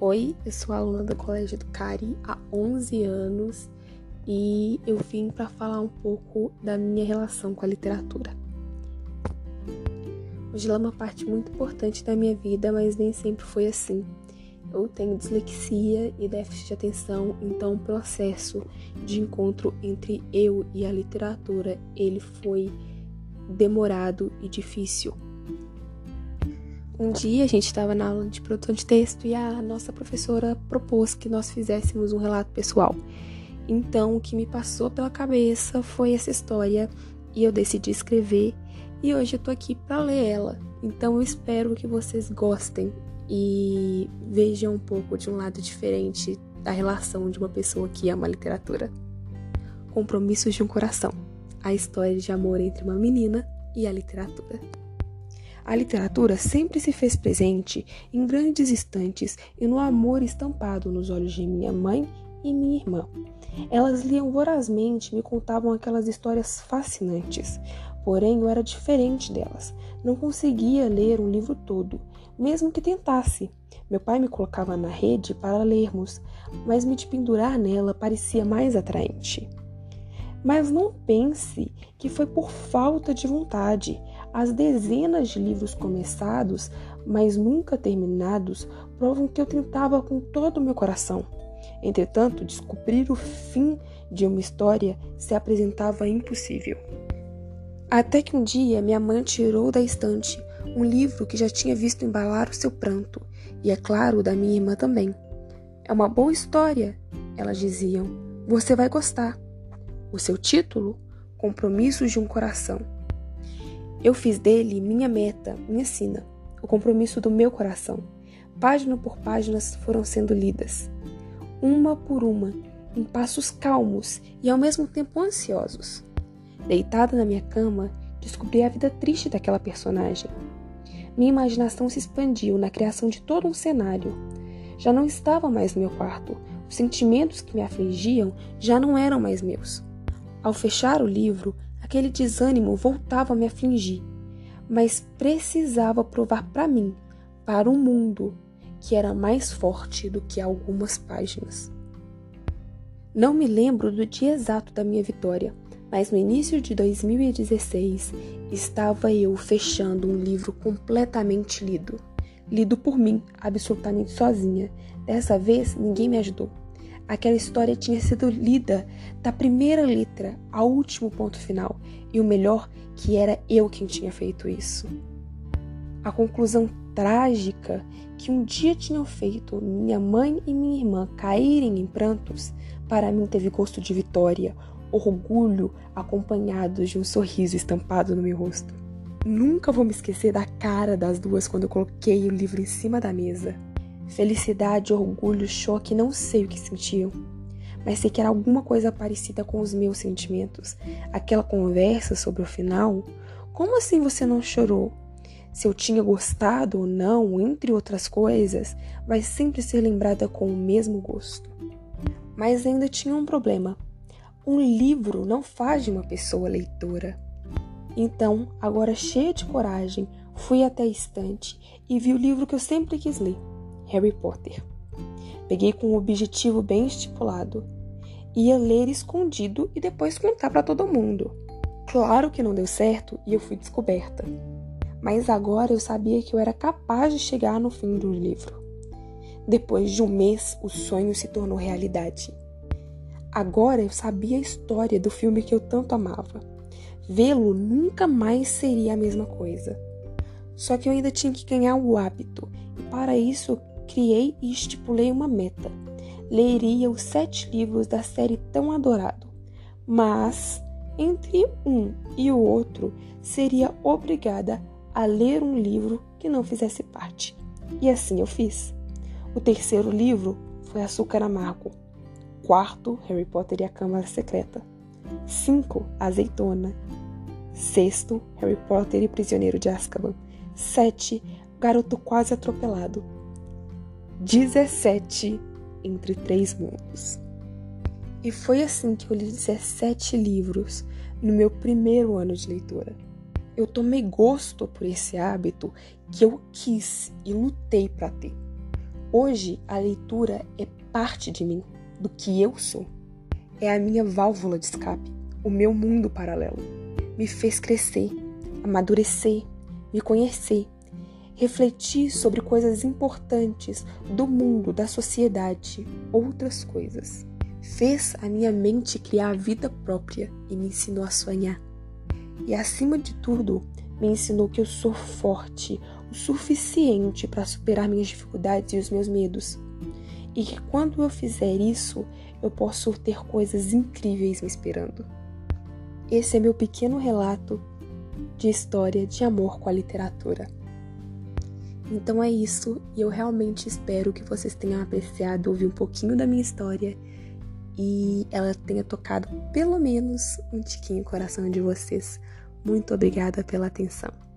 Oi, eu sou aluna do Colégio do Cari há 11 anos e eu vim para falar um pouco da minha relação com a literatura. O Gila é uma parte muito importante da minha vida, mas nem sempre foi assim. Eu tenho dislexia e déficit de atenção, então o processo de encontro entre eu e a literatura, ele foi demorado e difícil. Um dia a gente estava na aula de produção de texto e a nossa professora propôs que nós fizéssemos um relato pessoal. Então, o que me passou pela cabeça foi essa história e eu decidi escrever e hoje eu tô aqui para ler ela. Então, eu espero que vocês gostem e vejam um pouco de um lado diferente da relação de uma pessoa que ama a literatura. Compromissos de um Coração a história de amor entre uma menina e a literatura. A literatura sempre se fez presente em grandes instantes e no amor estampado nos olhos de minha mãe e minha irmã. Elas liam vorazmente, me contavam aquelas histórias fascinantes. Porém, eu era diferente delas. Não conseguia ler um livro todo, mesmo que tentasse. Meu pai me colocava na rede para lermos, mas me pendurar nela parecia mais atraente. Mas não pense que foi por falta de vontade. As dezenas de livros começados, mas nunca terminados, provam que eu tentava com todo o meu coração. Entretanto, descobrir o fim de uma história se apresentava impossível. Até que um dia minha mãe tirou da estante um livro que já tinha visto embalar o seu pranto, e é claro, da minha irmã também. É uma boa história, elas diziam. Você vai gostar. O seu título? Compromissos de um Coração. Eu fiz dele minha meta, minha sina, o compromisso do meu coração. Página por página foram sendo lidas, uma por uma, em passos calmos e ao mesmo tempo ansiosos. Deitada na minha cama, descobri a vida triste daquela personagem. Minha imaginação se expandiu na criação de todo um cenário. Já não estava mais no meu quarto. Os sentimentos que me afligiam já não eram mais meus. Ao fechar o livro, aquele desânimo voltava a me afligir, mas precisava provar para mim, para o mundo, que era mais forte do que algumas páginas. Não me lembro do dia exato da minha vitória, mas no início de 2016 estava eu fechando um livro completamente lido. Lido por mim, absolutamente sozinha. Dessa vez ninguém me ajudou. Aquela história tinha sido lida da primeira letra ao último ponto final, e o melhor que era eu quem tinha feito isso. A conclusão trágica que um dia tinham feito minha mãe e minha irmã caírem em prantos, para mim teve gosto de vitória, orgulho acompanhados de um sorriso estampado no meu rosto. Nunca vou me esquecer da cara das duas quando eu coloquei o livro em cima da mesa. Felicidade, orgulho, choque, não sei o que sentiam, mas sei que era alguma coisa parecida com os meus sentimentos. Aquela conversa sobre o final. Como assim você não chorou? Se eu tinha gostado ou não, entre outras coisas, vai sempre ser lembrada com o mesmo gosto. Mas ainda tinha um problema. Um livro não faz de uma pessoa leitora. Então, agora cheia de coragem, fui até a estante e vi o livro que eu sempre quis ler. Harry Potter. Peguei com um objetivo bem estipulado. Ia ler escondido e depois contar para todo mundo. Claro que não deu certo e eu fui descoberta. Mas agora eu sabia que eu era capaz de chegar no fim do livro. Depois de um mês, o sonho se tornou realidade. Agora eu sabia a história do filme que eu tanto amava. Vê-lo nunca mais seria a mesma coisa. Só que eu ainda tinha que ganhar o hábito, e para isso criei e estipulei uma meta. Leria os sete livros da série tão adorado, mas entre um e o outro seria obrigada a ler um livro que não fizesse parte. E assim eu fiz. O terceiro livro foi Açúcar Amargo. Quarto, Harry Potter e a Câmara Secreta. Cinco, Azeitona. Sexto, Harry Potter e Prisioneiro de Azkaban. Sete, Garoto Quase Atropelado. 17 entre três mundos. E foi assim que eu li 17 livros no meu primeiro ano de leitura. Eu tomei gosto por esse hábito que eu quis e lutei para ter. Hoje, a leitura é parte de mim, do que eu sou. É a minha válvula de escape, o meu mundo paralelo. Me fez crescer, amadurecer, me conhecer, refletir sobre coisas importantes do mundo, da sociedade, outras coisas. Fez a minha mente criar vida própria e me ensinou a sonhar. E acima de tudo, me ensinou que eu sou forte o suficiente para superar minhas dificuldades e os meus medos. E que quando eu fizer isso, eu posso ter coisas incríveis me esperando. Esse é meu pequeno relato de história de amor com a literatura. Então é isso, e eu realmente espero que vocês tenham apreciado ouvir um pouquinho da minha história e ela tenha tocado pelo menos um tiquinho o coração de vocês. Muito obrigada pela atenção.